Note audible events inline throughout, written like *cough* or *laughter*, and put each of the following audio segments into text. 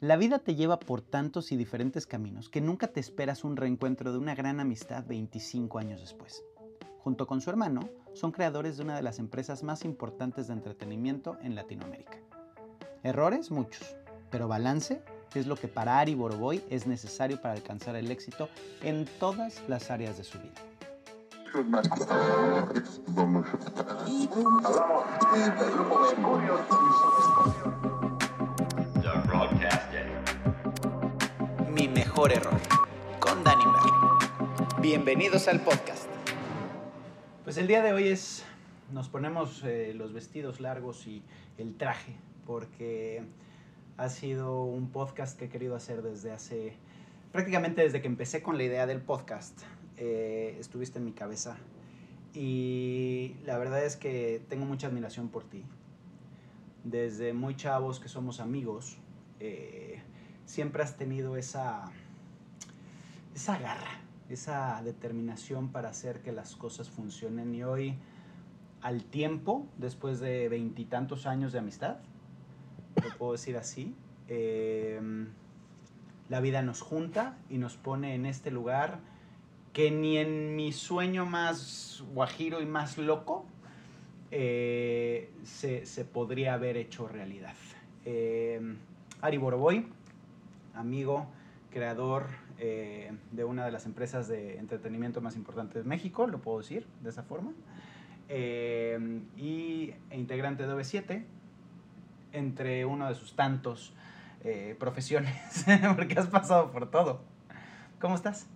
La vida te lleva por tantos y diferentes caminos que nunca te esperas un reencuentro de una gran amistad 25 años después. Junto con su hermano, son creadores de una de las empresas más importantes de entretenimiento en Latinoamérica. Errores, muchos, pero balance es lo que para Ari Boroboy es necesario para alcanzar el éxito en todas las áreas de su vida. Mejor error, con Danny Merlin. Bienvenidos al podcast. Pues el día de hoy es, nos ponemos eh, los vestidos largos y el traje, porque ha sido un podcast que he querido hacer desde hace, prácticamente desde que empecé con la idea del podcast. Eh, estuviste en mi cabeza y la verdad es que tengo mucha admiración por ti. Desde muy chavos que somos amigos, eh, siempre has tenido esa, esa garra, esa determinación para hacer que las cosas funcionen y hoy al tiempo, después de veintitantos años de amistad, lo puedo decir así, eh, la vida nos junta y nos pone en este lugar que ni en mi sueño más guajiro y más loco eh, se, se, podría haber hecho realidad. Eh, Ari Boroboy, amigo, creador eh, de una de las empresas de entretenimiento más importantes de México, lo puedo decir de esa forma, eh, y e integrante de OV7, entre uno de sus tantos eh, *laughs* profesiones, porque has pasado por todo. ¿Cómo estás?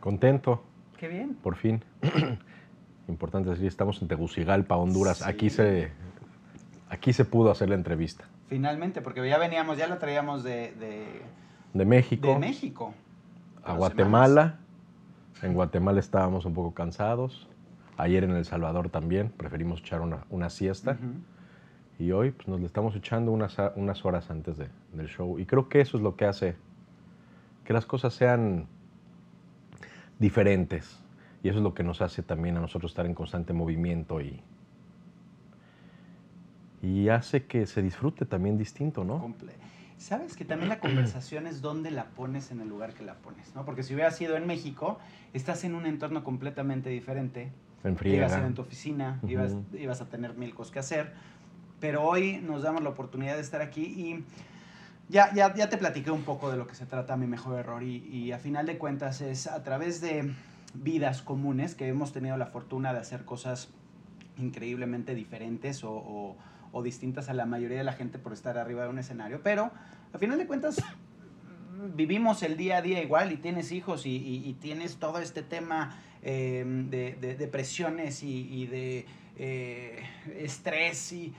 Contento. Qué bien. Por fin. *clears throat* Importante decir, estamos en Tegucigalpa, Honduras. Sí. Aquí, se, aquí se pudo hacer la entrevista. Finalmente, porque ya veníamos, ya la traíamos de... De, de México. De México. A Guatemala. Semanas. En Guatemala estábamos un poco cansados. Ayer en El Salvador también. Preferimos echar una, una siesta. Uh -huh. Y hoy pues, nos le estamos echando unas, unas horas antes de, del show. Y creo que eso es lo que hace que las cosas sean diferentes. Y eso es lo que nos hace también a nosotros estar en constante movimiento y, y hace que se disfrute también distinto, ¿no? Comple Sabes que también la conversación es dónde la pones en el lugar que la pones, ¿no? Porque si hubiera sido en México, estás en un entorno completamente diferente. En friega. Ibas a ir en tu oficina, uh -huh. ibas, ibas a tener mil cosas que hacer. Pero hoy nos damos la oportunidad de estar aquí y ya, ya, ya te platiqué un poco de lo que se trata mi mejor error y, y a final de cuentas es a través de vidas comunes que hemos tenido la fortuna de hacer cosas increíblemente diferentes o, o, o, distintas a la mayoría de la gente por estar arriba de un escenario, pero a final de cuentas vivimos el día a día igual y tienes hijos y, tienes todo este tema eh, de, de, de, presiones y, de eh, estrés y,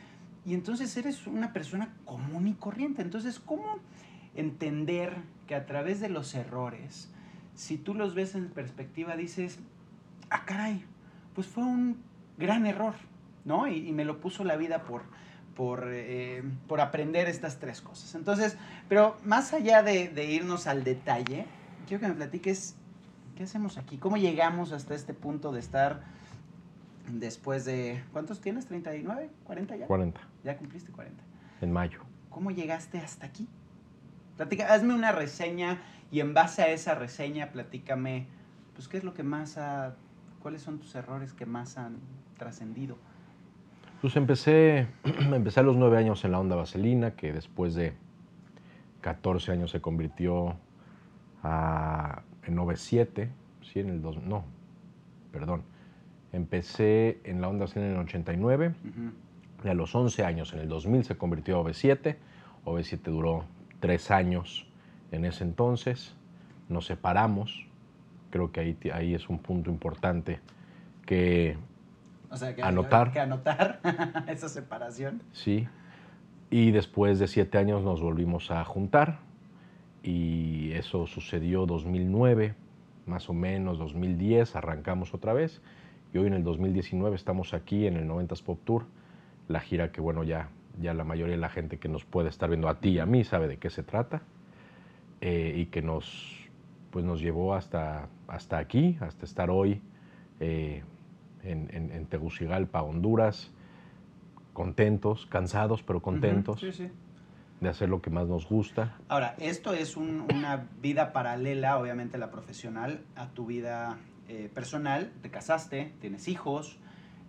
y entonces eres una persona común y corriente. Entonces, ¿cómo entender que a través de los errores, si tú los ves en perspectiva, dices, ah, caray, pues fue un gran error, ¿no? Y, y me lo puso la vida por, por, eh, por, aprender estas tres cosas. Entonces, pero más allá de, de, irnos al detalle, quiero que me platiques qué hacemos aquí, cómo llegamos hasta este punto de estar después de, ¿cuántos tienes? ¿39? ¿40 ya? 40. Ya cumpliste 40. En mayo. ¿Cómo llegaste hasta aquí? Platica, hazme una reseña y en base a esa reseña platícame, pues, qué es lo que más ha, cuáles son tus errores que más han trascendido. Pues empecé, *clears throat* empecé a los nueve años en la onda vaselina, que después de 14 años se convirtió a, en OV7, sí, en el 2, no, perdón. Empecé en la onda vaselina en el 89, uh -huh. y a los 11 años, en el 2000, se convirtió a OV7. OV7 duró tres años en ese entonces, nos separamos, creo que ahí, ahí es un punto importante que o sea, que anotar. Que anotar *laughs* esa separación. Sí. Y después de siete años nos volvimos a juntar. Y eso sucedió 2009, más o menos 2010, arrancamos otra vez. Y hoy en el 2019 estamos aquí en el 90s Pop Tour. La gira que, bueno, ya, ya la mayoría de la gente que nos puede estar viendo a ti y a mí sabe de qué se trata. Eh, y que nos, pues nos llevó hasta, hasta aquí, hasta estar hoy. Eh, en, en, en, Tegucigalpa, Honduras, contentos, cansados, pero contentos. Uh -huh. sí, sí. de hacer lo que más nos gusta. Ahora, esto es una vida paralela, obviamente, la profesional, a tu vida eh, personal. Te casaste, tienes hijos,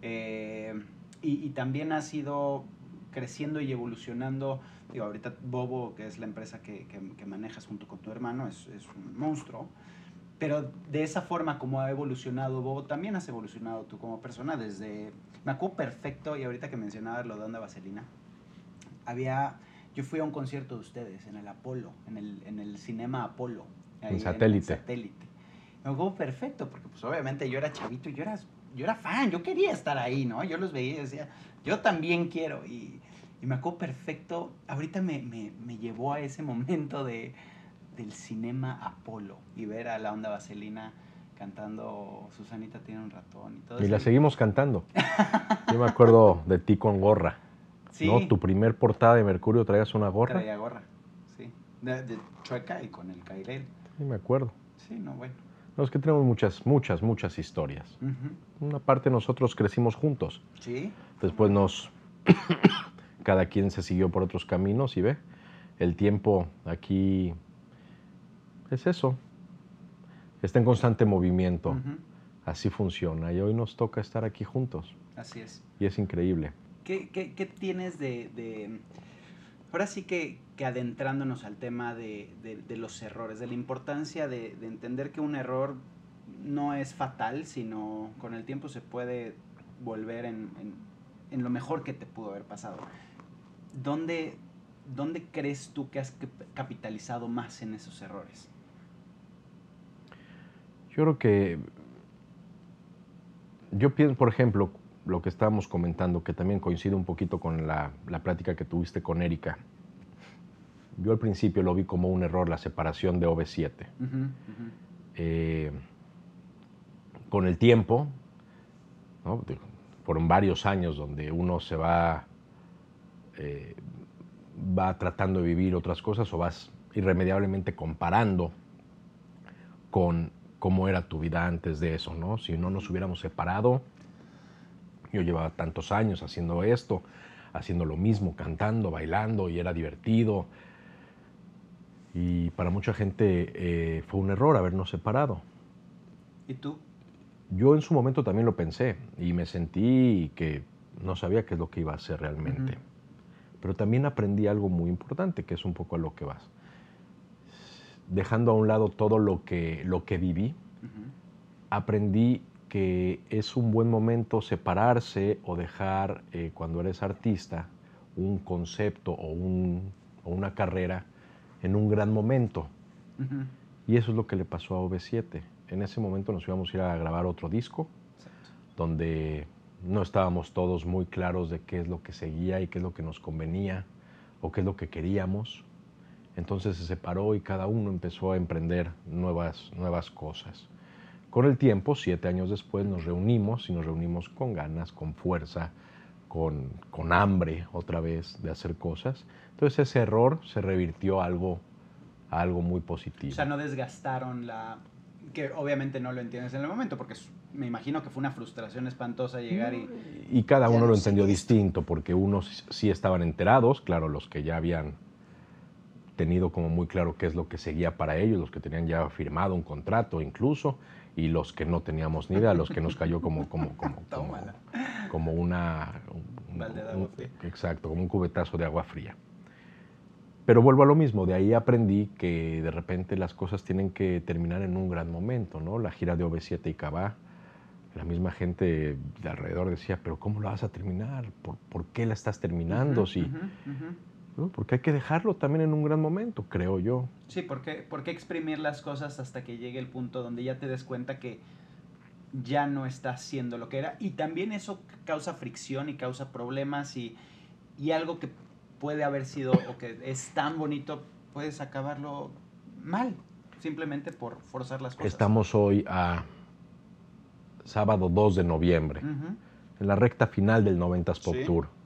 eh, y, también has ido creciendo y evolucionando. Digo, ahorita Bobo, que es la empresa que, manejas junto con tu hermano, es, es, un monstruo. Pero de esa forma como ha evolucionado Bobo, también has evolucionado tú como persona desde... Me acuerdo perfecto, y ahorita que mencionabas lo de Onda Vaselina, había yo fui a un concierto de ustedes en el Apolo, en el, en el Cinema Apolo. en satélite. En satélite. Me acuerdo perfecto, porque pues obviamente yo era chavito y yo era, yo era fan, yo quería estar ahí, ¿no? Yo los veía y decía, yo también quiero. Y, y me acuerdo perfecto, ahorita me, me, me, llevó a ese momento de, del Cinema Apolo y ver a la onda vaselina cantando Susanita tiene un ratón y todo Y la seguimos cantando. *laughs* Yo me acuerdo de ti con gorra. ¿no? Tu primer portada de Mercurio traías una gorra. Traía gorra, sí. De, chueca y con el cairel. Sí, me acuerdo. Sí, no, bueno. No, es que tenemos muchas, muchas, muchas historias. Una parte nosotros crecimos juntos. Sí. Después nos... *coughs* cada quien se siguió por otros caminos y ve, el tiempo aquí es eso. Está en constante movimiento. Así funciona. Y hoy nos toca estar aquí juntos. Así es. Y es increíble. ¿Qué, tienes de, Ahora sí que, adentrándonos al tema de, los errores, de la importancia de, entender que un error no es fatal, sino con el tiempo se puede volver en, lo mejor que te pudo haber pasado. ¿Dónde, ¿Dónde crees tú que has capitalizado más en esos errores? Yo creo que yo pienso, por ejemplo, lo que estábamos comentando, que también coincide un poquito con la, plática que tuviste con Erika. Yo al principio lo vi como un error la separación de OV7. Eh, con el tiempo, fueron varios años donde uno se va, eh, va tratando de vivir otras cosas o vas irremediablemente comparando con cómo era tu vida antes de eso, ¿no? Si no nos hubiéramos separado, yo llevaba tantos años haciendo esto, haciendo lo mismo, cantando, bailando y era divertido. Y para mucha gente eh, fue un error habernos separado. ¿Y tú? Yo en su momento también lo pensé y me sentí que no sabía qué es lo que iba a hacer realmente. Pero también aprendí algo muy importante, que es un poco a lo que vas. Dejando a un lado todo lo que, lo que viví, aprendí que es un buen momento separarse o dejar eh, cuando eres artista un concepto o, una carrera en un gran momento. Y eso es lo que le pasó a OV7. En ese momento nos íbamos a ir a grabar otro disco, donde no estábamos todos muy claros de qué es lo que seguía y qué es lo que nos convenía o qué es lo que queríamos. Entonces se separó y cada uno empezó a emprender nuevas, nuevas cosas. Con el tiempo, siete años después, nos reunimos y nos reunimos con ganas, con fuerza, con, con hambre otra vez de hacer cosas. Entonces ese error se revirtió a algo, algo muy positivo. O sea, no desgastaron la... que obviamente no lo entiendes en el momento, porque me imagino que fue una frustración espantosa llegar y... Y cada uno lo entendió distinto, porque unos sí estaban enterados, claro, los que ya habían tenido como muy claro qué es lo que seguía para ellos, los que tenían ya firmado un contrato incluso, y los que no teníamos ni idea, los que nos cayó como, como, como, *laughs* como, una... exacto, como un cubetazo de agua fría. Pero vuelvo a lo mismo, de ahí aprendí que de repente las cosas tienen que terminar en un gran momento, ¿no? La gira de OV7 y Cabá, la misma gente de alrededor decía, pero ¿cómo la vas a terminar? ¿Por, qué la estás terminando? si, porque hay que dejarlo también en un gran momento, creo yo. Sí, porque, porque exprimir las cosas hasta que llegue el punto donde ya te des cuenta que ya no está haciendo lo que era. Y también eso causa fricción y causa problemas y, y algo que puede haber sido o que es tan bonito, puedes acabarlo mal, simplemente por forzar las cosas. Estamos hoy a sábado 2 de noviembre, en la recta final del 90s Pop Tour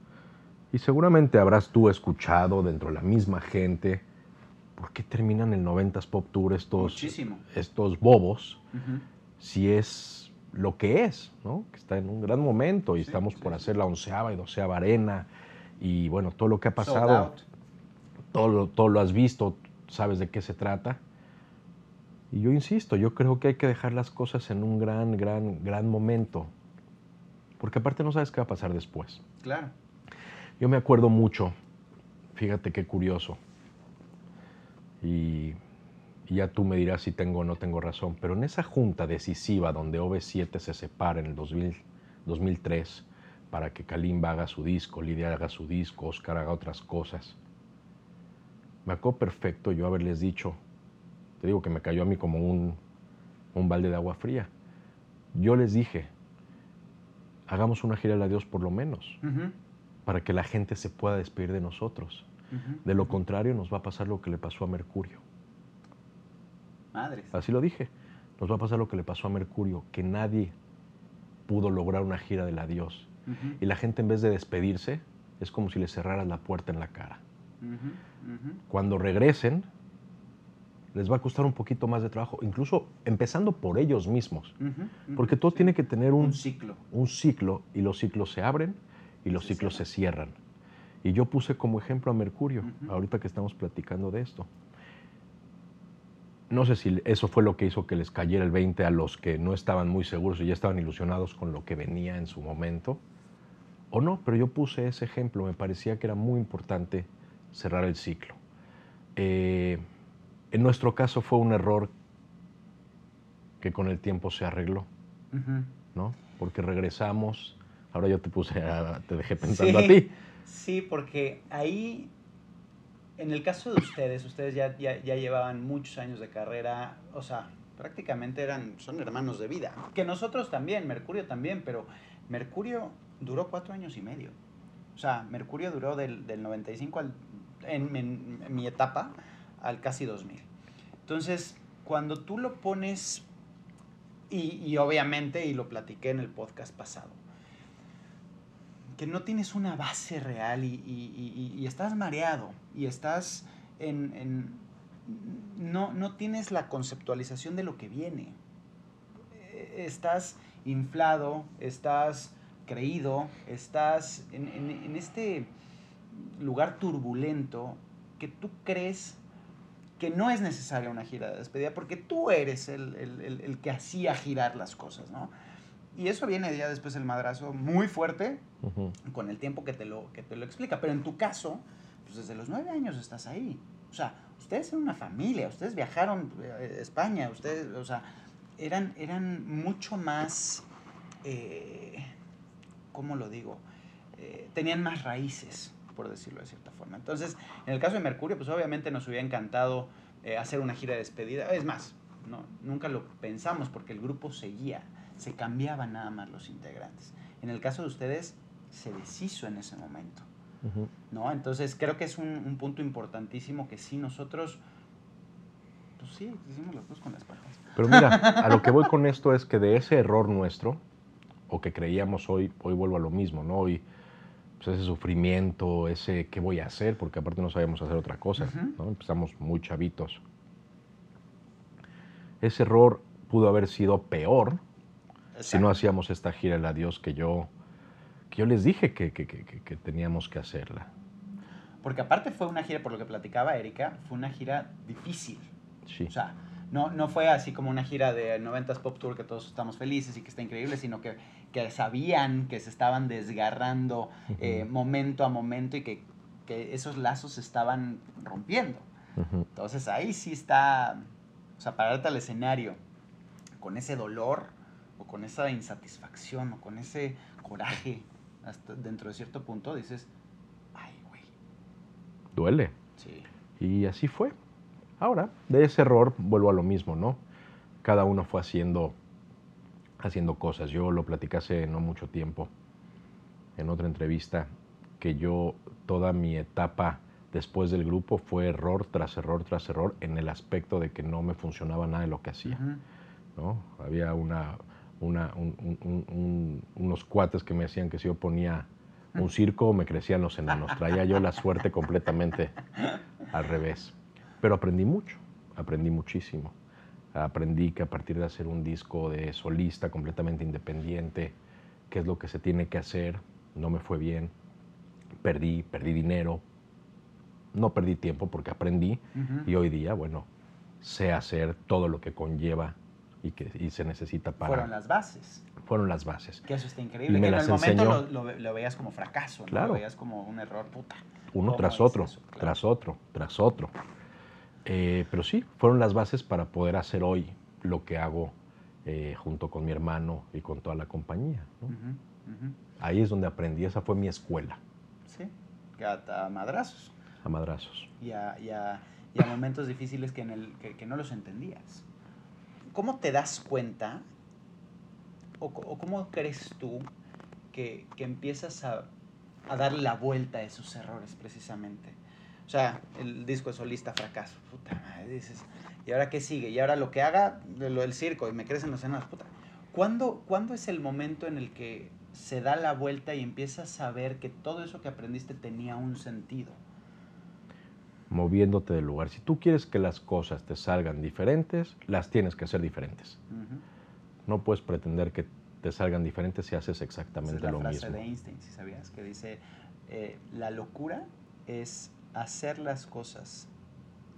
y seguramente habrás tú escuchado dentro de la misma gente, ¿por qué terminan el 90s Pop Tour estos, estos bobos? Si es lo que es, ¿no? Que está en un gran momento y estamos por hacer la onceava y doceava arena y bueno, todo lo que ha pasado. todo lo, todo lo has visto, sabes de qué se trata. Y yo insisto, yo creo que hay que dejar las cosas en un gran, gran, gran momento. Porque aparte no sabes qué va a pasar después. Claro. Yo me acuerdo mucho, fíjate qué curioso, y, ya tú me dirás si tengo o no tengo razón, pero en esa junta decisiva donde OV7 se separa en el 2000, 2003 para que Kalimba haga su disco, Lidia haga su disco, Oscar haga otras cosas, me acuerdo perfecto yo haberles dicho, te digo que me cayó a mí como un, un balde de agua fría. Yo les dije, hagamos una gira de Dios por lo menos, Ujú, para que la gente se pueda despedir de nosotros. De lo contrario, nos va a pasar lo que le pasó a Mercurio. Madres. Así lo dije. Nos va a pasar lo que le pasó a Mercurio, que nadie pudo lograr una gira del adiós. Ujú, Y la gente en vez de despedirse, es como si le cerraras la puerta en la cara. Cuando regresen, les va a costar un poquito más de trabajo, incluso empezando por ellos mismos. Porque todo tiene que tener un, un ciclo. un ciclo y los ciclos se abren y los Se ciclos se cierran. Y yo puse como ejemplo a Mercurio, ahorita que estamos platicando de esto. No sé si eso fue lo que hizo que les cayera el 20 a los que no estaban muy seguros y ya estaban ilusionados con lo que venía en su momento, o no, pero yo puse ese ejemplo, me parecía que era muy importante cerrar el ciclo. Eh, en nuestro caso fue un error que con el tiempo se arregló. ¿no? Porque regresamos, ahora yo te puse, a- te dejé pensando Sí. a ti. Sí, porque ahí, en el caso de ustedes, ustedes ya, ya, ya llevaban muchos años de carrera, o sea, prácticamente eran, son hermanos de vida. Que nosotros también, Mercurio también, pero Mercurio duró cuatro años y medio. O sea, Mercurio duró del, del 95 al, en, en- en mi etapa al casi 2000. Entonces, cuando tú lo pones, y, y obviamente, y lo platiqué en el podcast pasado, que no tienes una base real y, estás mareado y estás en... en- no, no tienes la conceptualización de lo que viene. Eh, Estás inflado, estás creído, estás en, este lugar turbulento que tú crees que no es necesaria una gira de despedida porque tú eres el- el- el que hacía girar las cosas, ¿no? Y eso viene ya después el madrazo muy fuerte con el tiempo que te lo, que te lo explica. Pero en tu caso, pues desde los nueve años estás ahí. O sea, ustedes eran una familia, ustedes viajaron eh, a España, ustedes, o sea, eran, eran mucho más, eh, ¿cómo lo digo? Eh, tenían más raíces, por decirlo de cierta forma. Entonces, en el caso de Mercurio, pues obviamente nos hubiera encantado eh, hacer una gira de despedida. Es más, no, nunca lo pensamos porque el grupo seguía, se cambiaban nada más los integrantes. En el caso de ustedes, se deshizo en ese momento. ¿no? Entonces, creo que es un, un punto importantísimo que sí nosotros, pues sí, hicimos las cosas con las patas. Pero mira, a lo que voy con esto es que de ese error nuestro, o que creíamos hoy, hoy vuelvo a lo mismo, ¿no? Hoy, pues ese sufrimiento, ese qué voy a hacer, porque aparte no sabíamos hacer otra cosa. ¿no? Empezamos muy chavitos. Ese error pudo haber sido peor si no hacíamos esta gira del adiós que yo, que yo les dije que, que- que- que- teníamos que hacerla. Porque aparte fue una gira, por lo que platicaba Erika, fue una gira difícil. Sí. O sea, no, no fue así como una gira de 90s Pop Tour que todos estamos felices y que está increíble, sino que, que sabían que se estaban desgarrando eh, momento a momento y que, que esos lazos se estaban rompiendo. Entonces ahí sí está, o sea, pararte al escenario con ese dolor o con esa insatisfacción o con ese coraje hasta dentro de cierto punto, dices, ay, güey, Duele. sí. Y así fue. Ahora, de ese error vuelvo a lo mismo, ¿no? Cada uno fue haciendo, haciendo cosas. Yo lo platicé hace no mucho tiempo en otra entrevista que yo toda mi etapa después del grupo fue error tras error tras error en el aspecto de que no me funcionaba nada de lo que hacía. ¿no? Había una, una- un- un- un- un- unos cuates que me decían que si yo ponía un circo me crecían los enanos. Traía yo la suerte completamente al revés. Pero aprendí mucho, aprendí muchísimo. Aprendí que a partir de hacer un disco de solista completamente independiente, qué es lo que se tiene que hacer, no me fue bien, perdí, perdí dinero, no perdí tiempo porque aprendí y hoy día, bueno, sé hacer todo lo que conlleva y que y se necesita para... Fueron las bases. fueron las bases. Que eso está increíble. Y que en el momento lo, lo ve- lo veías como fracaso, ¿no? Claro. Lo veías como un error puta. Uno ¿Cómo tras otro, eso? Claro. tras otro, tras otro. Eh, pero sí, fueron las bases para poder hacer hoy lo que hago eh, junto con mi hermano y con toda la compañía. Ahí es donde aprendí, esa fue mi escuela, Sí, a, a madrazos. a madrazos. Y a, y a- y a momentos difíciles que, en el, que, que no los entendías. ¿Cómo te das cuenta o, o cómo crees tú que, que empiezas a, a dar la vuelta a esos errores precisamente? O sea, el disco de solista fracaso, puta madre, dices, ¿y ahora qué sigue? Y ahora lo que haga, lo del circo, y me crecen los enanos, puta. ¿Cuándo, ¿Cuándo es el momento en el que se da la vuelta y empiezas a ver que todo eso que aprendiste tenía un sentido? Moviéndote del lugar. Si tú quieres que las cosas te salgan diferentes, las tienes que hacer diferentes. No puedes pretender que te salgan diferentes si haces Esa exactamente es la lo frase mismo. de Einstein, si sabías, que dice, eh, la locura es hacer las cosas,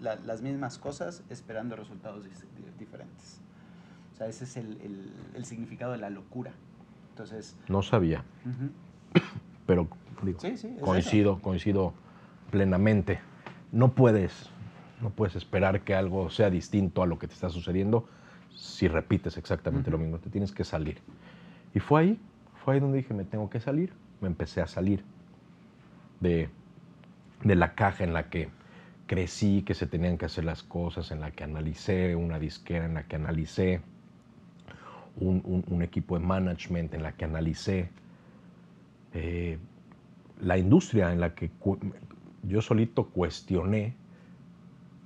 la- las mismas cosas, esperando resultados diferentes. O sea, ese es el, el- el significado de la locura. Entonces, No sabía, *coughs* pero digo, sí, sí, es coincido, coincido plenamente. No puedes, no puedes esperar que algo sea distinto a lo que te está sucediendo si repites exactamente lo mismo. Te tienes que salir. Y fue ahí, fue ahí donde dije, me tengo que salir. Me empecé a salir de, de la caja en la que crecí, que se tenían que hacer las cosas, en la que analicé una disquera, en la que analicé un, un- un equipo de management, en la que analicé eh, la industria, en la que yo solito cuestioné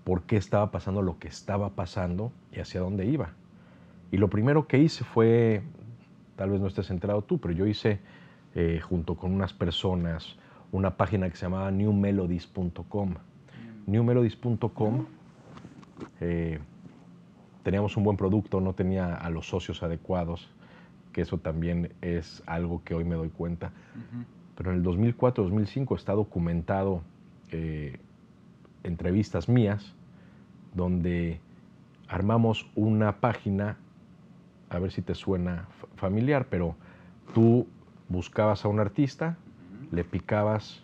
por qué estaba pasando lo que estaba pasando y hacia dónde iba. Y lo primero que hice fue, tal vez no estés enterado tú, pero yo hice eh, junto con unas personas una página que se llamaba newmelodies.com. Newmelodies.com eh, teníamos un buen producto, no tenía a los socios adecuados, que eso también es algo que hoy me doy cuenta. Pero en el 2004-2005 está documentado eh, entrevistas mías donde armamos una página, a ver si te suena fa- familiar, pero tú buscabas a un artista, le picabas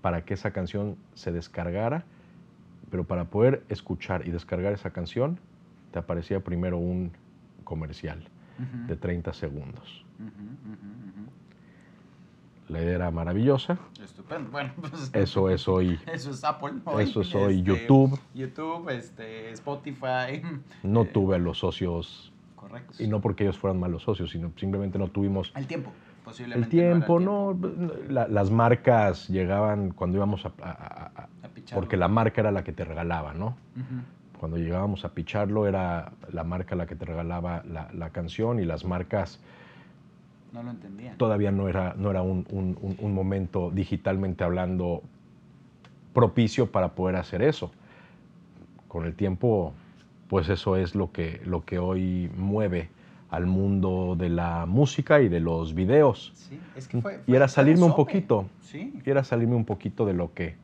para que esa canción se descargara, pero para poder escuchar y descargar esa canción, te aparecía primero un comercial de 30 segundos. La idea era maravillosa. Estupendo. Bueno, *laughs* pues eso es hoy, Eso es Apple. eso es hoy este, YouTube. YouTube, este, Spotify. No eh, tuve a los socios, Correcto. y no porque ellos fueran malos socios, sino simplemente no tuvimos El tiempo, el posiblemente. tiempo, no. el no, la- las marcas llegaban cuando íbamos a, a- a- porque la marca era la que te regalaba, ¿no? Cuando llegábamos a picharlo era la marca la que te regalaba la, la canción y las marcas No lo entendían. todavía no era, no era un, un- un- momento digitalmente hablando propicio para poder hacer eso. Con el tiempo, pues eso es lo que, lo que hoy mueve al mundo de la música y de los videos. Sí, es que fue. y era salirme un poquito, Sí. y era salirme un poquito de lo que,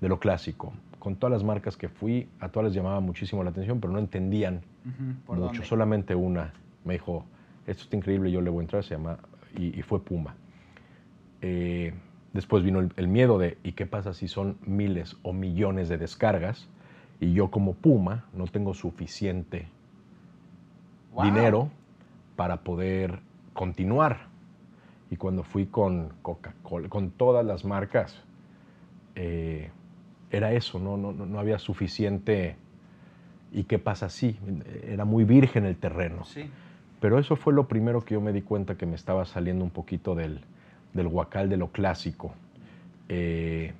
de lo clásico. Con todas las marcas que fui, a todas les llamaba muchísimo la atención, pero no entendían Ujú, ¿Por mucho. dónde? Solamente una me dijo, esto está increíble, yo le voy a entrar, se llama, y, y fue Puma. Eh, después vino el, el miedo de, ¿y qué pasa si son miles o millones de descargas? Y yo como Puma no tengo suficiente Wow. dinero para poder continuar. Y cuando fui con Coca-Cola, con todas las marcas, eh, era eso, ¿no? No, no, no había suficiente. ¿Y qué pasa si? Era muy virgen el terreno. Sí. Pero eso fue lo primero que yo me di cuenta que me estaba saliendo un poquito del, del huacal de lo clásico. Eh,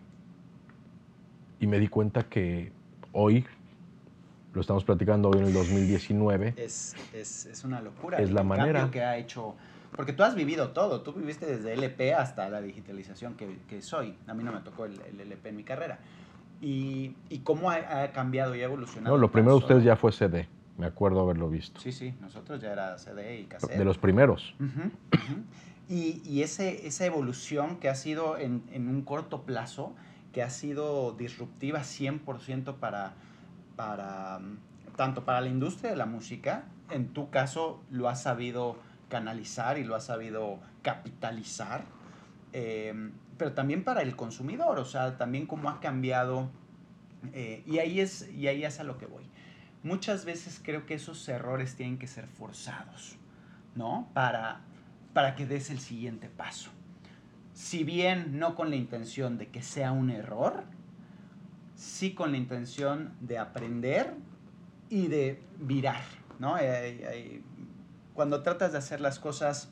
y me di cuenta que hoy, lo estamos platicando hoy en el 2019, Es, es, es una locura. Es la manera. que ha hecho. Porque tú has vivido todo. Tú viviste desde LP hasta la digitalización que, que soy. A mí no me tocó el, el LP en mi carrera. Y, y cómo ha, ha cambiado y ha evolucionado. No, lo primero de ustedes ya fue CD. Me acuerdo haberlo visto. Sí, sí. Nosotros ya era CD y cassette. De los primeros. Y, y ese, esa evolución que ha sido en, en un corto plazo, que ha sido disruptiva 100% para, para, tanto para la industria de la música, en tu caso lo has sabido canalizar y lo has sabido capitalizar, eh, pero también para el consumidor, o sea, también cómo ha cambiado, eh, y, ahí es, y ahí es a lo que voy. Muchas veces creo que esos errores tienen que ser forzados, ¿no? Para, para que des el siguiente paso. Si bien no con la intención de que sea un error, sí con la intención de aprender y de virar, ¿no? cuando tratas de hacer las cosas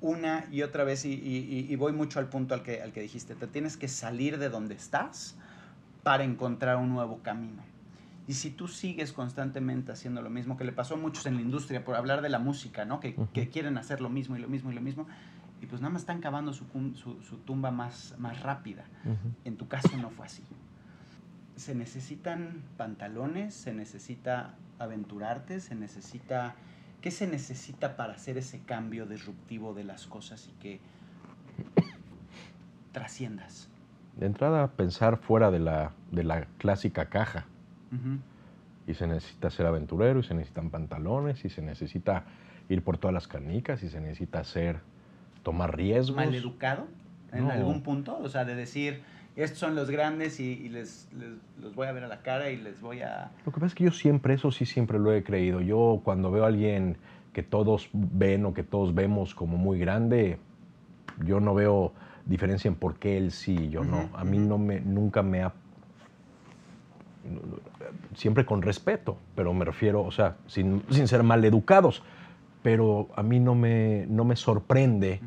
una y otra vez, y, voy mucho al punto al que, al que dijiste, te tienes que salir de donde estás para encontrar un nuevo camino. Y si tú sigues constantemente haciendo lo mismo, que le pasó a muchos en la industria, por hablar de la música, ¿no? Que, que quieren hacer lo mismo y lo mismo y lo mismo, y pues nada más están cavando su, su, tumba más, más rápida. En tu caso no fue así. Se necesitan pantalones, se necesita aventurarte, se necesita ¿Qué se necesita para hacer ese cambio disruptivo de las cosas y que trasciendas? De entrada, pensar fuera de la, de la clásica caja. Y se necesita ser aventurero, y se necesitan pantalones, y se necesita ir por todas las canicas, y se necesita hacer, tomar riesgos. ¿Maleducado en algún punto? O sea, de decir, estos son los grandes y, les, los voy a ver a la cara y les voy a... Lo que pasa es que yo siempre, eso sí siempre lo he creído. Yo cuando veo a alguien que todos ven o que todos vemos como muy grande, yo no veo diferencia en por qué él sí y yo no. A mí no me, nunca me ha... Siempre con respeto, pero me refiero, o sea, sin, ser mal educados, pero a mí no me, no me sorprende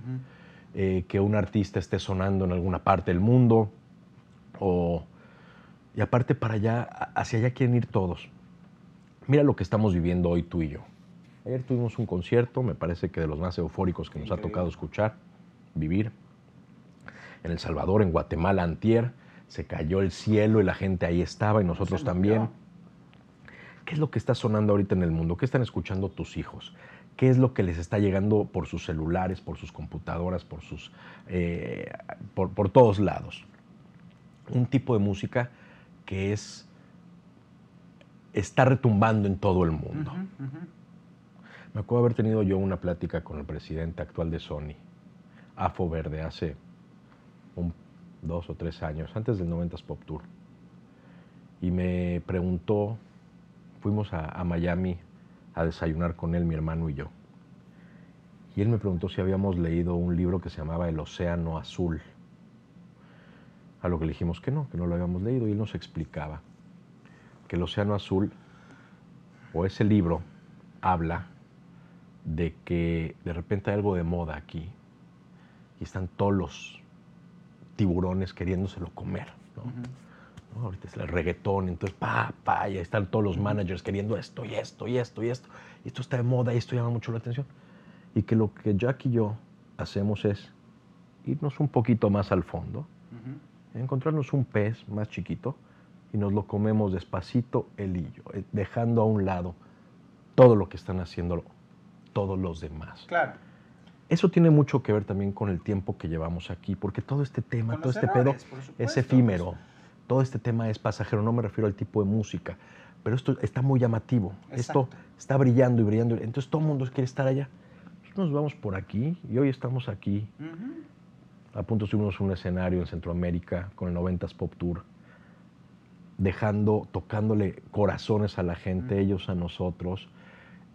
eh, que un artista esté sonando en alguna parte del mundo o, y aparte para allá, hacia allá quieren ir todos. Mira lo que estamos viviendo hoy tú y yo. Ayer tuvimos un concierto, me parece que de los más eufóricos que nos ha tocado escuchar, vivir. En El Salvador, en Guatemala, antier, se cayó el cielo y la gente ahí estaba y nosotros también. ¿Qué es lo que está sonando ahorita en el mundo? ¿Qué están escuchando tus hijos? ¿Qué es lo que les está llegando por sus celulares, por sus computadoras, por, sus, eh, por, por todos lados? un tipo de música que es está retumbando en todo el mundo. Me acuerdo haber tenido yo una plática con el presidente actual de Sony, Afo Verde, hace dos o tres años, antes del 90s Pop Tour. Y me preguntó, fuimos a, Miami a desayunar con él, mi hermano y yo. Y él me preguntó si habíamos leído un libro que se llamaba El Océano Azul a lo que le dijimos que no, que no lo habíamos leído, y él nos explicaba que el Océano Azul, o ese libro, habla de que de repente hay algo de moda aquí, y están todos tiburones queriéndoselo comer. ¿no? Ahorita es el reggaetón, entonces, pa, pa, ya están todos los managers queriendo esto y esto y esto y esto. Y esto está de moda y esto llama mucho la atención. Y que lo que Jack y yo hacemos es irnos un poquito más al fondo encontrarnos un pez más chiquito y nos lo comemos despacito el hillo, eh, dejando a un lado todo lo que están haciendo todos los demás. Claro. Eso tiene mucho que ver también con el tiempo que llevamos aquí, porque todo este tema, todo este pedo es efímero. Todo este tema es pasajero, no me refiero al tipo de música, pero esto está muy llamativo. Esto está brillando y brillando. Entonces todo el mundo quiere estar allá. Nosotros nos vamos por aquí y hoy estamos aquí. A punto subimos un escenario en Centroamérica con el 90s Pop Tour, dejando, tocándole corazones a la gente, ellos a nosotros,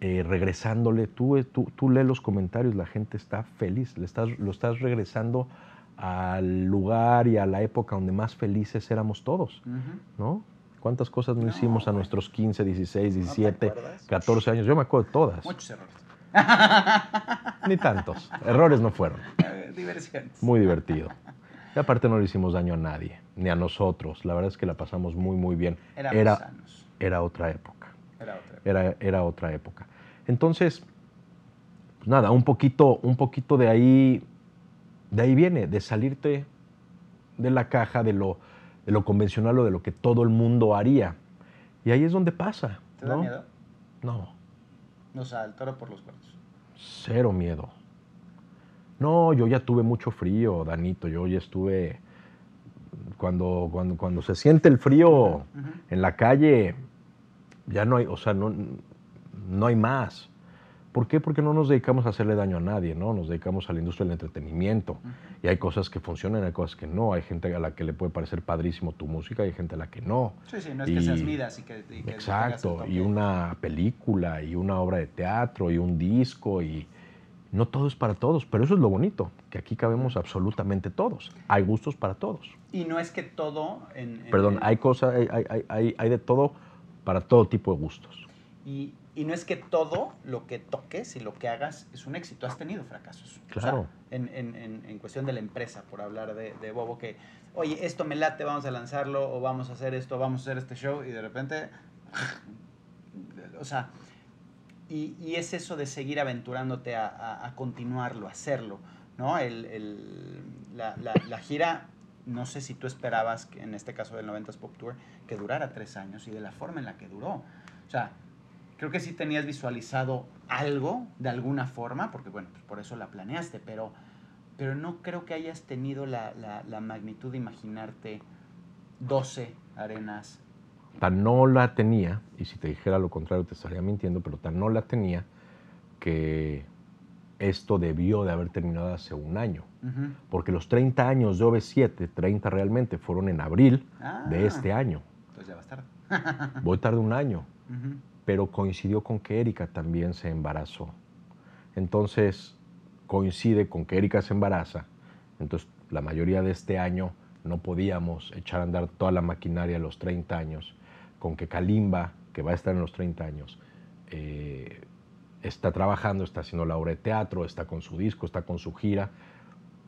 eh, regresándole. Tú, eh, tú, tú lees los comentarios, la gente está feliz, le estás, lo estás regresando al lugar y a la época donde más felices éramos todos, ¿no? ¿Cuántas cosas no, hicimos a nuestros 15, 16, 17, 14 años? Yo me acuerdo de todas. Muchos errores. *laughs* Ni tantos. Errores no fueron. *laughs* Diversiones. Muy divertido. Y aparte no le hicimos daño a nadie, ni a nosotros. La verdad es que la pasamos muy, muy bien. Era, era otra época. Era otra época. Era, era otra época. Entonces, pues nada, un poquito, un poquito de ahí, de ahí viene, de salirte de la caja, de lo, de lo convencional o de lo que todo el mundo haría. Y ahí es donde pasa. ¿Te da miedo? No. O sea, el toro por los cuernos. Cero miedo. No, yo ya tuve mucho frío, Danito. Yo ya estuve cuando, cuando, cuando se siente el frío en la calle, ya no hay, o sea, no, no hay más. ¿Por qué? Porque no nos dedicamos a hacerle daño a nadie, ¿no? Nos dedicamos a la industria del entretenimiento. Y hay cosas que funcionan, hay cosas que no. Hay gente a la que le puede parecer padrísimo tu música y hay gente a la que no. Sí, sí, no es que seas midas y que... exacto, y una película, y una obra de teatro, y un disco, y no todo es para todos. Pero eso es lo bonito, que aquí cabemos absolutamente todos. Hay gustos para todos. Y no es que todo... En, Perdón, hay cosas, hay, hay, hay, hay de todo para todo tipo de gustos. Y, y no es que todo lo que toques y lo que hagas es un éxito. Has tenido fracasos. Claro. en, en, en, cuestión de la empresa, por hablar de, de, Bobo, que, oye, esto me late, vamos a lanzarlo, o vamos a hacer esto, vamos a hacer este show, y de repente, o sea, y, y es eso de seguir aventurándote a, a, a continuarlo, a hacerlo, ¿no? El, el, la, la, la, gira, no sé si tú esperabas, que en este caso del 90s Pop Tour, que durara tres años, y de la forma en la que duró. O sea, creo que sí tenías visualizado algo de alguna forma, porque bueno, pues por eso la planeaste, pero, pero no creo que hayas tenido la, la, la magnitud de imaginarte 12 arenas. Tan no la tenía, y si te dijera lo contrario te estaría mintiendo, pero tan no la tenía que esto debió de haber terminado hace un año. Uh -huh. Porque los 30 años de OV7, 30 realmente, fueron en abril ah, de este año. Pues ya vas tarde. Voy tarde un año. Uh -huh pero coincidió con que Erika también se embarazó. Entonces, coincide con que Erika se embaraza. Entonces, la mayoría de este año no podíamos echar a andar toda la maquinaria a los 30 años. Con que Kalimba, que va a estar en los 30 años, eh, está trabajando, está haciendo la obra de teatro, está con su disco, está con su gira.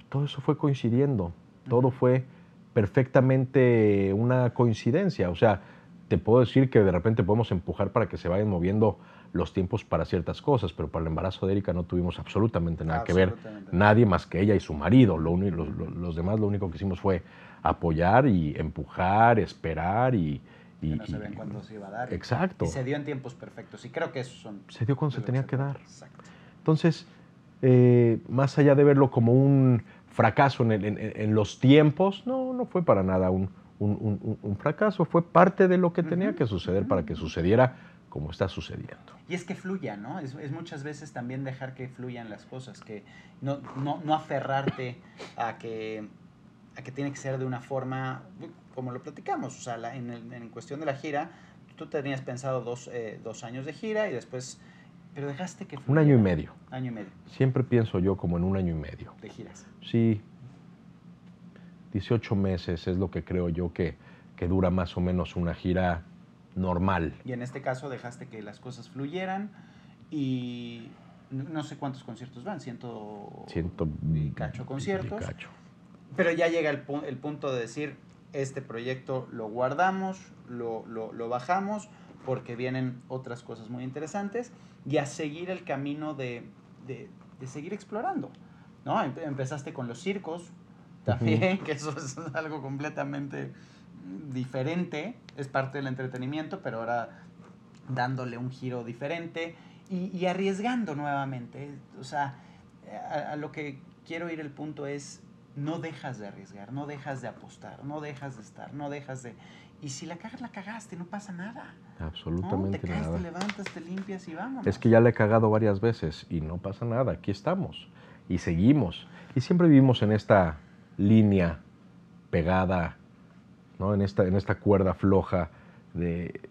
Todo eso fue coincidiendo. Todo fue perfectamente una coincidencia. O sea, te puedo decir que de repente podemos empujar para que se vayan moviendo los tiempos para ciertas cosas, pero para el embarazo de Erika no tuvimos absolutamente nada absolutamente que ver, nadie más que ella y su marido. Lo los, los, demás lo único que hicimos fue apoyar y empujar, esperar y... y no se ven cuándo se iba a dar. Exacto. Y se dio en tiempos perfectos y creo que esos son... Se dio cuando se tenía que dar. Exacto. Entonces, eh, más allá de verlo como un fracaso en, en, en los tiempos, no, no fue para nada un un, un, un, fracaso, fue parte de lo que tenía uh -huh. que suceder para que sucediera como está sucediendo. Y es que fluya, ¿no? Es, es, muchas veces también dejar que fluyan las cosas, que no, no, no aferrarte a que, a que tiene que ser de una forma, como lo platicamos, o sea, la, en, el, en, cuestión de la gira, tú tenías pensado dos, eh, dos años de gira y después, pero dejaste que... Fluyera. Un año y medio. Año y medio. Siempre pienso yo como en un año y medio. De giras. Sí, 18 meses es lo que creo yo que, que dura más o menos una gira normal. Y en este caso dejaste que las cosas fluyeran y no sé cuántos conciertos van, ciento, ciento y cacho conciertos. Y cacho. Pero ya llega el, el, punto de decir, este proyecto lo guardamos, lo, lo, lo, bajamos, porque vienen otras cosas muy interesantes, y a seguir el camino de, de, de seguir explorando. ¿no? Empezaste con los circos, también, *laughs* que eso es algo completamente diferente, es parte del entretenimiento, pero ahora dándole un giro diferente y, y arriesgando nuevamente. O sea, a, a, lo que quiero ir el punto es, no dejas de arriesgar, no dejas de apostar, no dejas de estar, no dejas de... Y si la cagas, la cagaste, no pasa nada. Absolutamente ¿no? te caes, nada. te levantas, te limpias y vamos. Es que ya le he cagado varias veces y no pasa nada, aquí estamos y seguimos. Y siempre vivimos en esta línea pegada, ¿no? en, esta, en esta cuerda floja de,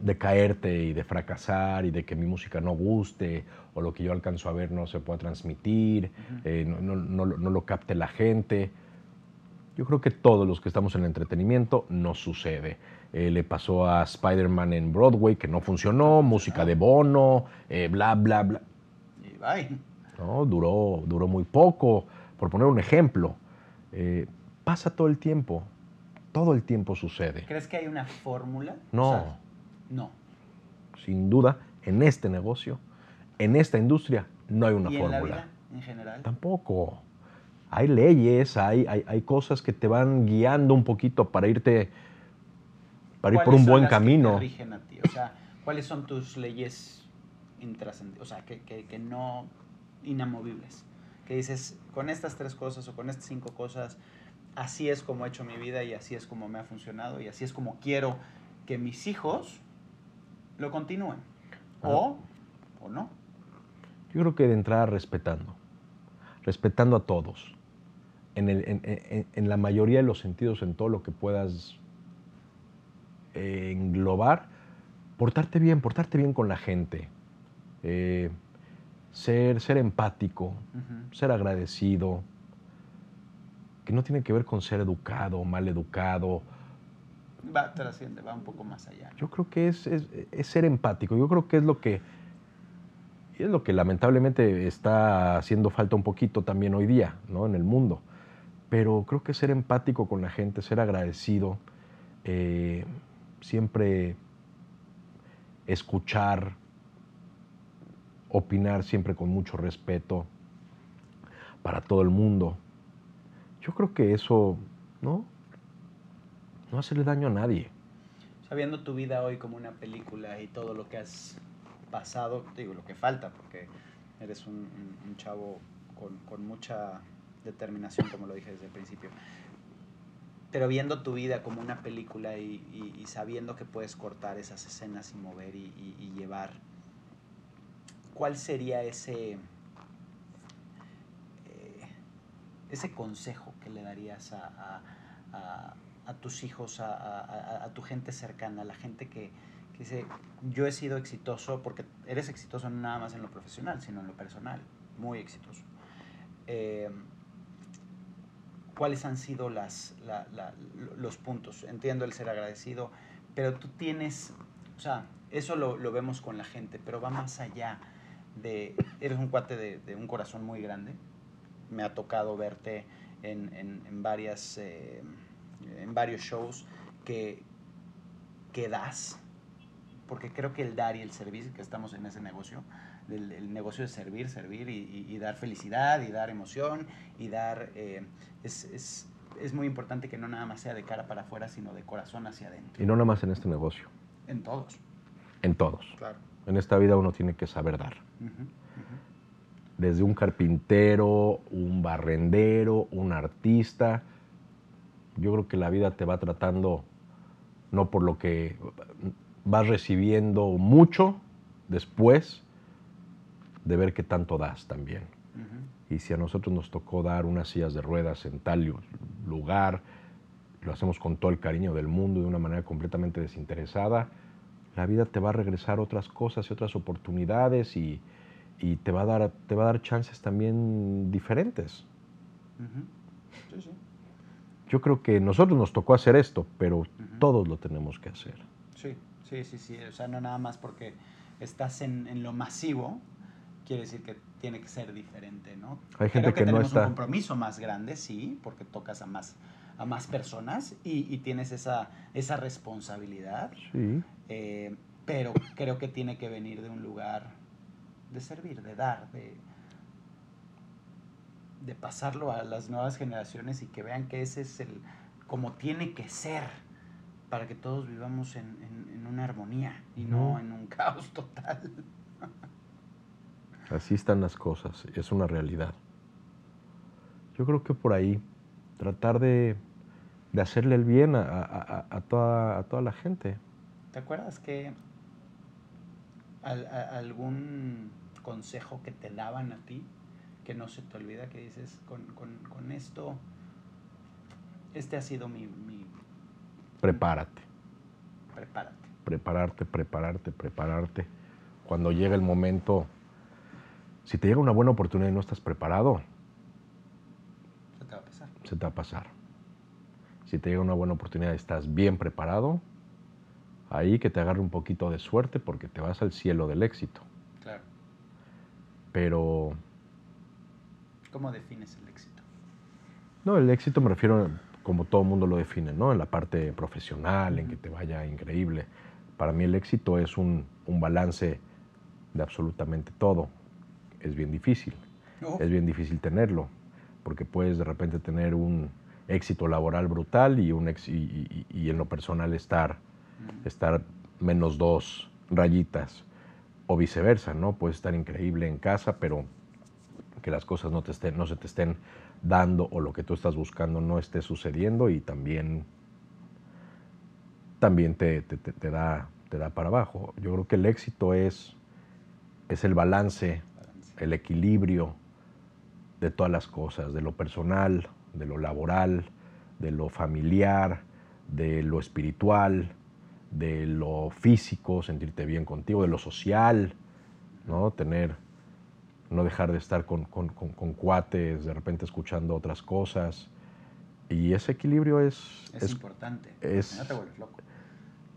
de caerte y de fracasar y de que mi música no guste o lo que yo alcanzo a ver no se pueda transmitir, uh -huh. eh, no, no, no, no, lo capte la gente. Yo creo que todos los que estamos en el entretenimiento nos sucede. Eh, le pasó a Spider-Man en Broadway que no funcionó, música de Bono, eh, bla, bla, bla. Y bye. No, duró, duró muy poco por poner un ejemplo, eh, pasa todo el tiempo, todo el tiempo sucede. ¿Crees que hay una fórmula? No. O sea, no. Sin duda, en este negocio, en esta industria, no hay una ¿Y fórmula. En la vida, en general. Tampoco. Hay leyes, hay, hay, hay, cosas que te van guiando un poquito para irte, para ir por un buen camino. Ti? O sea, ¿cuáles son tus leyes intrascendentes? O sea, que, que, que no inamovibles que dices, con estas tres cosas o con estas cinco cosas, así es como he hecho mi vida y así es como me ha funcionado y así es como quiero que mis hijos lo continúen. O, o no. Yo creo que de entrada respetando, respetando a todos, en, el- en- en- en la mayoría de los sentidos, en todo lo que puedas eh, englobar, portarte bien, portarte bien con la gente, eh, ser, ser empático, ser agradecido, que no tiene que ver con ser educado o mal educado. Va, trasciende, va un poco más allá. Yo creo que es, es- es ser empático. Yo creo que es lo que es lo que lamentablemente está haciendo falta un poquito también hoy día, ¿no? En el mundo. Pero creo que ser empático con la gente, ser agradecido, eh, siempre escuchar, opinar siempre con mucho respeto para todo el mundo. Yo creo que eso, ¿no? No hacerle daño a nadie. Sabiendo tu vida hoy como una película y todo lo que has pasado, digo, lo que falta, porque eres un, chavo con, mucha determinación, como lo dije desde el principio. Pero viendo tu vida como una película y, sabiendo que puedes cortar esas escenas y mover y- y llevar, ¿cuál sería ese, eh, ese consejo que le darías a, a- a- tus hijos, a tu gente cercana, a la gente que, que dice, yo he sido exitoso, porque eres exitoso no nada más en lo profesional, sino en lo personal, muy exitoso. Eh, ¿Cuáles han sido las, la- la- los puntos? Entiendo el ser agradecido, pero tú tienes, o sea, eso lo, lo vemos con la gente, pero va más allá de, eres un cuate de, de un corazón muy grande, me ha tocado verte en, en- en varias, eh, en varios shows que, que das, porque creo que el dar y el servir, que estamos en ese negocio, el, el negocio de servir, servir y, y- y dar felicidad y dar emoción y dar, eh, es, es- es muy importante que no nada más sea de cara para afuera, sino de corazón hacia adentro. Y no nada más en este negocio, En todos, en todos. claro. En esta vida uno tiene que saber dar. Desde un carpintero, un barrendero, un artista. Yo creo que la vida te va tratando no por lo que vas recibiendo mucho después de ver qué tanto das también. Y si a nosotros nos tocó dar unas sillas de ruedas en tal lu- lugar, lo hacemos con todo el cariño del mundo, de una manera completamente desinteresada, la vida te va a regresar otras cosas y otras oportunidades y, y te, va a dar, te va a dar chances también diferentes. Ujú. Sí, sí. Yo creo que nosotros nos tocó hacer esto, pero todos lo tenemos que hacer. Sí, sí, sí, sí. O sea, no nada más porque estás en, en lo masivo, quiere decir que tiene que ser diferente, ¿no? Hay gente Creo que no tenemos está- un compromiso más grande, sí, porque tocas a más, a más personas y, y tienes esa, esa responsabilidad, Sí, eh, pero creo que tiene que venir de un lugar de servir, de dar, de, de pasarlo a las nuevas generaciones y que vean que ese es el, como tiene que ser para que todos vivamos en, en- en una armonía y no No. en un caos total. así están las cosas, es una realidad. Yo creo que por ahí tratar de, de hacerle el bien a, a- a- toda, a toda la gente. ¿Te acuerdas que al- algún consejo que te daban a ti que no se te olvida que dices con, con- con esto este ha sido mi, mi Prepárate. prepárate prepararte, prepararte, prepararte. Cuando llega el momento, si te llega una buena oportunidad y no estás preparado, se te va a pasar se te va a pasar. Si te llega una buena oportunidad estás bien preparado, ahí que te agarre un poquito de suerte porque te vas al cielo del éxito. claro Pero ¿cómo defines el éxito? no, el éxito me refiero como todo mundo lo define, ¿no? En la parte profesional, en que te vaya increíble. Para mí el éxito es un, un balance de absolutamente todo. Es bien difícil. Uf, es bien difícil tenerlo, porque puedes de repente tener un éxito laboral brutal y, un ex- y, y- y en lo personal estar, estar menos dos rayitas, o viceversa, ¿no? Puedes estar increíble en casa, pero que las cosas no, te estén, no se te estén dando o lo que tú estás buscando no esté sucediendo y también, también te, te- te- te da, te da para abajo. Yo creo que el éxito es, es el balance, el equilibrio de todas las cosas, de lo personal, de lo laboral, de lo familiar, de lo espiritual, de lo físico, sentirte bien contigo, de lo social, ¿no? Tener, no dejar de estar con, con- con- con cuates, de repente escuchando otras cosas. Y ese equilibrio es, Es, es- importante. es- No te vuelves loco.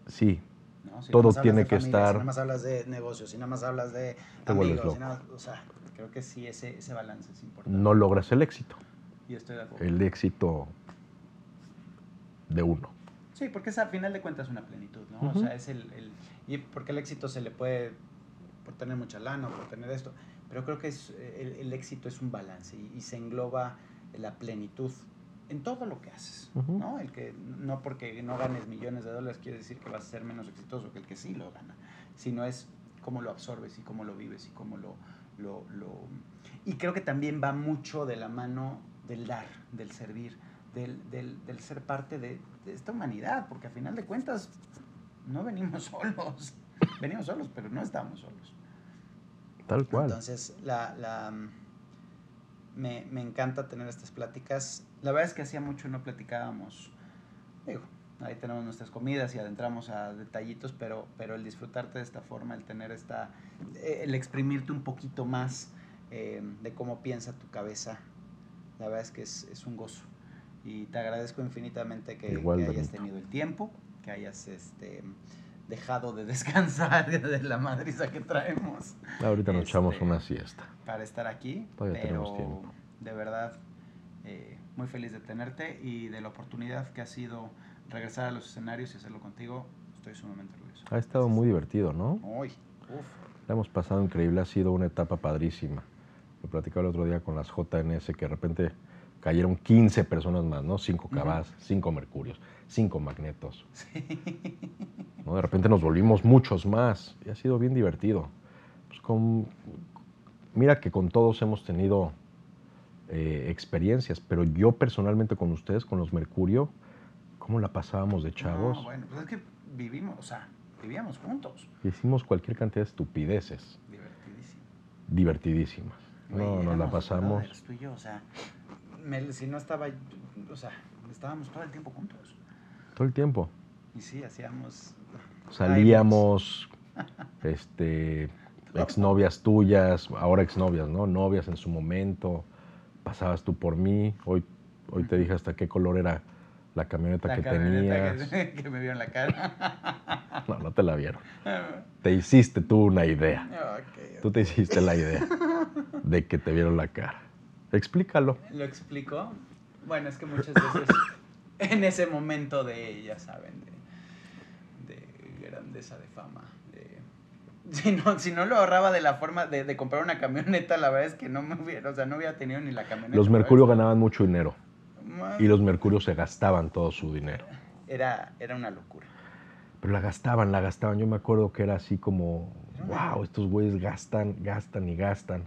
sí, ¿no? Si Todo tiene que familia, estar- Si nada más hablas de negocios, si nada más hablas de Te vuelves amigos, si loco. nada- o sea, creo que sí, ese, ese balance es importante. no logras el éxito, Y estoy de acuerdo. el éxito de uno. Sí, porque es a final de cuentas una plenitud, ¿no? O sea, es el, el- Y porque el éxito se le puede. por tener mucha lana, o por tener esto. Pero creo que es, el, el éxito es un balance y, y se engloba la plenitud en todo lo que haces. ¿no? El que no porque no ganes millones de dólares quiere decir que vas a ser menos exitoso que el que sí lo gana, sino es cómo lo absorbes y cómo lo vives y cómo lo, lo, lo- Y creo que también va mucho de la mano del dar, del servir, del, del- del ser parte de, de esta humanidad, porque a final de cuentas no venimos *laughs* solos, venimos solos, pero no estamos solos. Tal cual. Entonces, la, la, me, me encanta tener estas pláticas. La verdad es que hacía mucho no platicábamos. Digo, ahí tenemos nuestras comidas y adentramos a detallitos, pero, pero el disfrutarte de esta forma, el tener esta, eh, el exprimirte un poquito más eh, de cómo piensa tu cabeza, la verdad es que es, es un gozo. Y te agradezco infinitamente que, Igual, que hayas tenido el tiempo, que hayas este, dejado de *laughs* descansar de la madriza que traemos Ahorita nos echamos este, una siesta. para estar aquí. Todavía pero tenemos tiempo. de verdad, eh, muy feliz de tenerte y de la oportunidad que ha sido regresar a los escenarios y hacerlo contigo. Estoy sumamente orgulloso. Ha estado muy divertido, ¿no? Uy, uf. La hemos pasado increíble, ha sido una etapa padrísima. Lo platicaba el otro día con las JNS que de repente cayeron 15 personas más, ¿no? 5 Ujú. cabas, 5 mercurios, 5 magnetos. *laughs* ¿no? De repente nos volvimos muchos más y ha sido bien divertido. Pues con- mira que con todos hemos tenido eh, experiencias, pero yo personalmente con ustedes, con los Mercurio, ¿cómo la pasábamos de chavos? No, bueno, pues es que vivimos, o sea, vivíamos juntos. Hicimos cualquier cantidad de estupideces divertidísimas. Güey, No, nos la pasamos. brothers, tú y yo, o sea, me- si no estaba, o sea, estábamos todo el tiempo juntos. Todo el tiempo. Y sí, hacíamos... Salíamos, *laughs* este, *laughs* exnovias tuyas, ahora exnovias, ¿no? Novias en su momento. Pasabas tú por mí. Hoy, hoy te dije hasta qué color era la camioneta La que camioneta tenías. que, *laughs* que me vio en la cara. *laughs* No, no te la vieron. *laughs* Te hiciste tú una idea. Tú te hiciste la idea de que te vieron la cara. Explícalo. ¿Lo explico? Bueno, es que muchas veces en ese momento de, ya saben, de, de grandeza, de fama, de... Si no, si no lo ahorraba de la forma de, de comprar una camioneta, la verdad es que no me hubiera, o sea, no hubiera tenido ni la camioneta. Los Mercurio ganaban mucho dinero y los Mercurios se gastaban todo su dinero. Era, era una locura. Pero la gastaban, la gastaban. Yo me acuerdo que era así como, wow, estos güeyes gastan, gastan y gastan.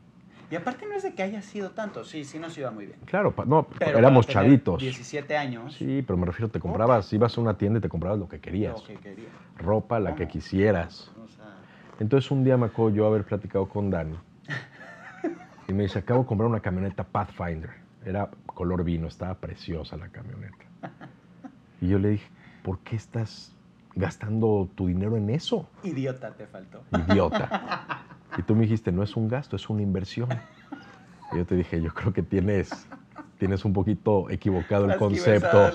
Y aparte no es de que haya sido tanto, sí, sí nos iba muy bien. Claro, no, Pero éramos chavitos. 17 años, Sí, pero me refiero, te comprabas, ibas a una tienda y te comprabas lo que querías. lo que quería. Ropa, la que quisieras. O sea, Entonces un día me acuerdo yo haber platicado con Dani y me dice, acabo de comprar una camioneta Pathfinder. Era color vino, estaba preciosa la camioneta. Y yo le dije, ¿por qué estás gastando tu dinero en eso? idiota te faltó. Idiota. *laughs* Y tú me dijiste, no es un gasto, es una inversión. Y yo te dije, yo creo que tienes, tienes un poquito equivocado el concepto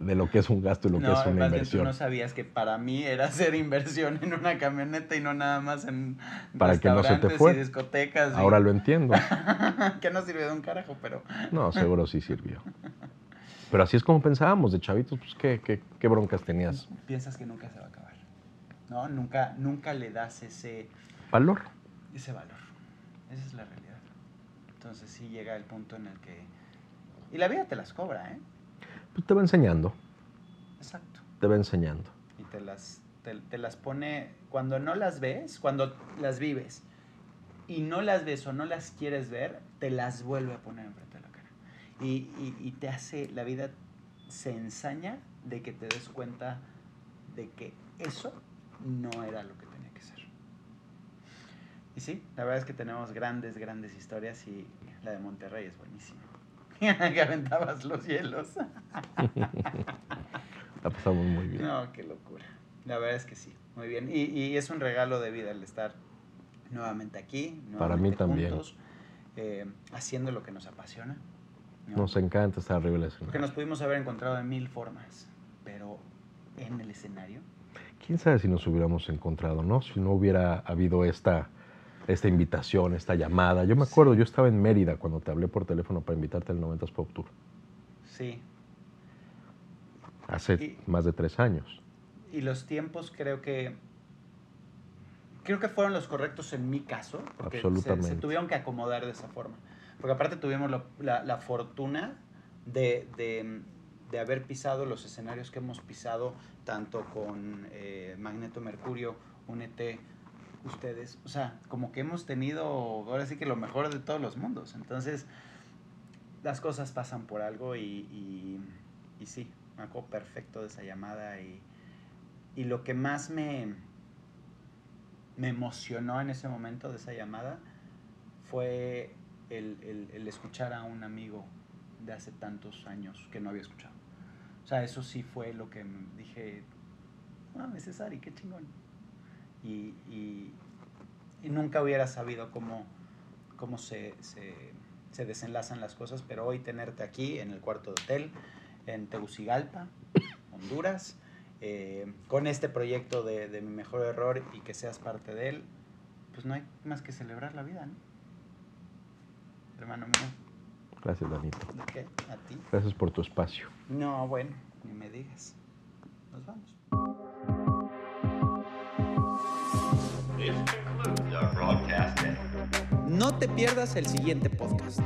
de lo que es un gasto y lo que es una inversión. Tú no sabías que para mí era hacer inversión en una camioneta y no nada más en Para que no se te fue. y discotecas. y- Ahora lo entiendo. *laughs* que no sirve de un carajo, pero No, seguro sí sirvió. Pero así es como pensábamos, de chavitos, pues qué, qué, qué broncas tenías. piensas que nunca se va a acabar. ¿No? Nunca, nunca le das ese, Valor. ese valor. Esa es la realidad. Entonces sí llega el punto en el que... Y la vida te las cobra, ¿eh? Pues te va enseñando, Exacto. te va enseñando. y te las, te, te las pone cuando no las ves, cuando las vives y no las ves o no las quieres ver, te las vuelve a poner enfrente de la cara. y, te hace, la vida se ensaña de que te des cuenta de que eso no era lo que tenía que ser. Y sí, la verdad es que tenemos grandes, grandes historias y la de Monterrey es buenísima. Que aventabas los hielos. La pasamos muy bien. No, qué locura. La verdad es que sí, muy bien. Y, y es un regalo de vida el estar nuevamente aquí. Para mí también. Eh, haciendo lo que nos apasiona. Nos encanta estar arriba del escenario. Porque nos pudimos haber encontrado de mil formas, pero en el escenario. Quién sabe si nos hubiéramos encontrado, ¿no? Si no hubiera habido esta, esta invitación, esta llamada. Yo me acuerdo, yo estaba en Mérida cuando te hablé por teléfono para invitarte al 90s Pop Tour. Sí. Hace más de tres años. Y los tiempos creo que creo que fueron los correctos en mi caso. Absolutamente. Se, tuvieron que acomodar de esa forma. Porque aparte tuvimos la, fortuna de, haber pisado los escenarios que hemos pisado, tanto con eh, Magneto Mercurio, UNET, ustedes. O sea, como que hemos tenido ahora sí que lo mejor de todos los mundos. Entonces, las cosas pasan por algo y, y, sí, me acuerdo perfecto de esa llamada y, y lo que más me me emocionó en ese momento de esa llamada fue el, escuchar a un amigo de hace tantos años que no había escuchado. O sea, eso sí fue lo que dije, ah, es César, qué chingón. Y, nunca hubiera sabido cómo, cómo se, se, desenlazan las cosas, pero hoy tenerte aquí en el cuarto de hotel, en Tegucigalpa, Honduras, eh, con este proyecto de, mi mejor error y que seas parte de él, pues no hay más que celebrar la vida, ¿no? Hermano mío. Gracias, Danito. qué? ¿A ti? Gracias por tu espacio. No, bueno, ni me digas. Nos vamos. No te pierdas el siguiente podcast.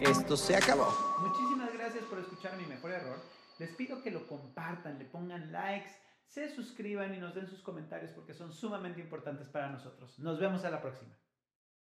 Esto se acabó. Muchísimas gracias por escuchar mi mejor error. Les pido que lo compartan, le pongan likes, se suscriban y nos den sus comentarios porque son sumamente importantes para nosotros. Nos vemos a la próxima.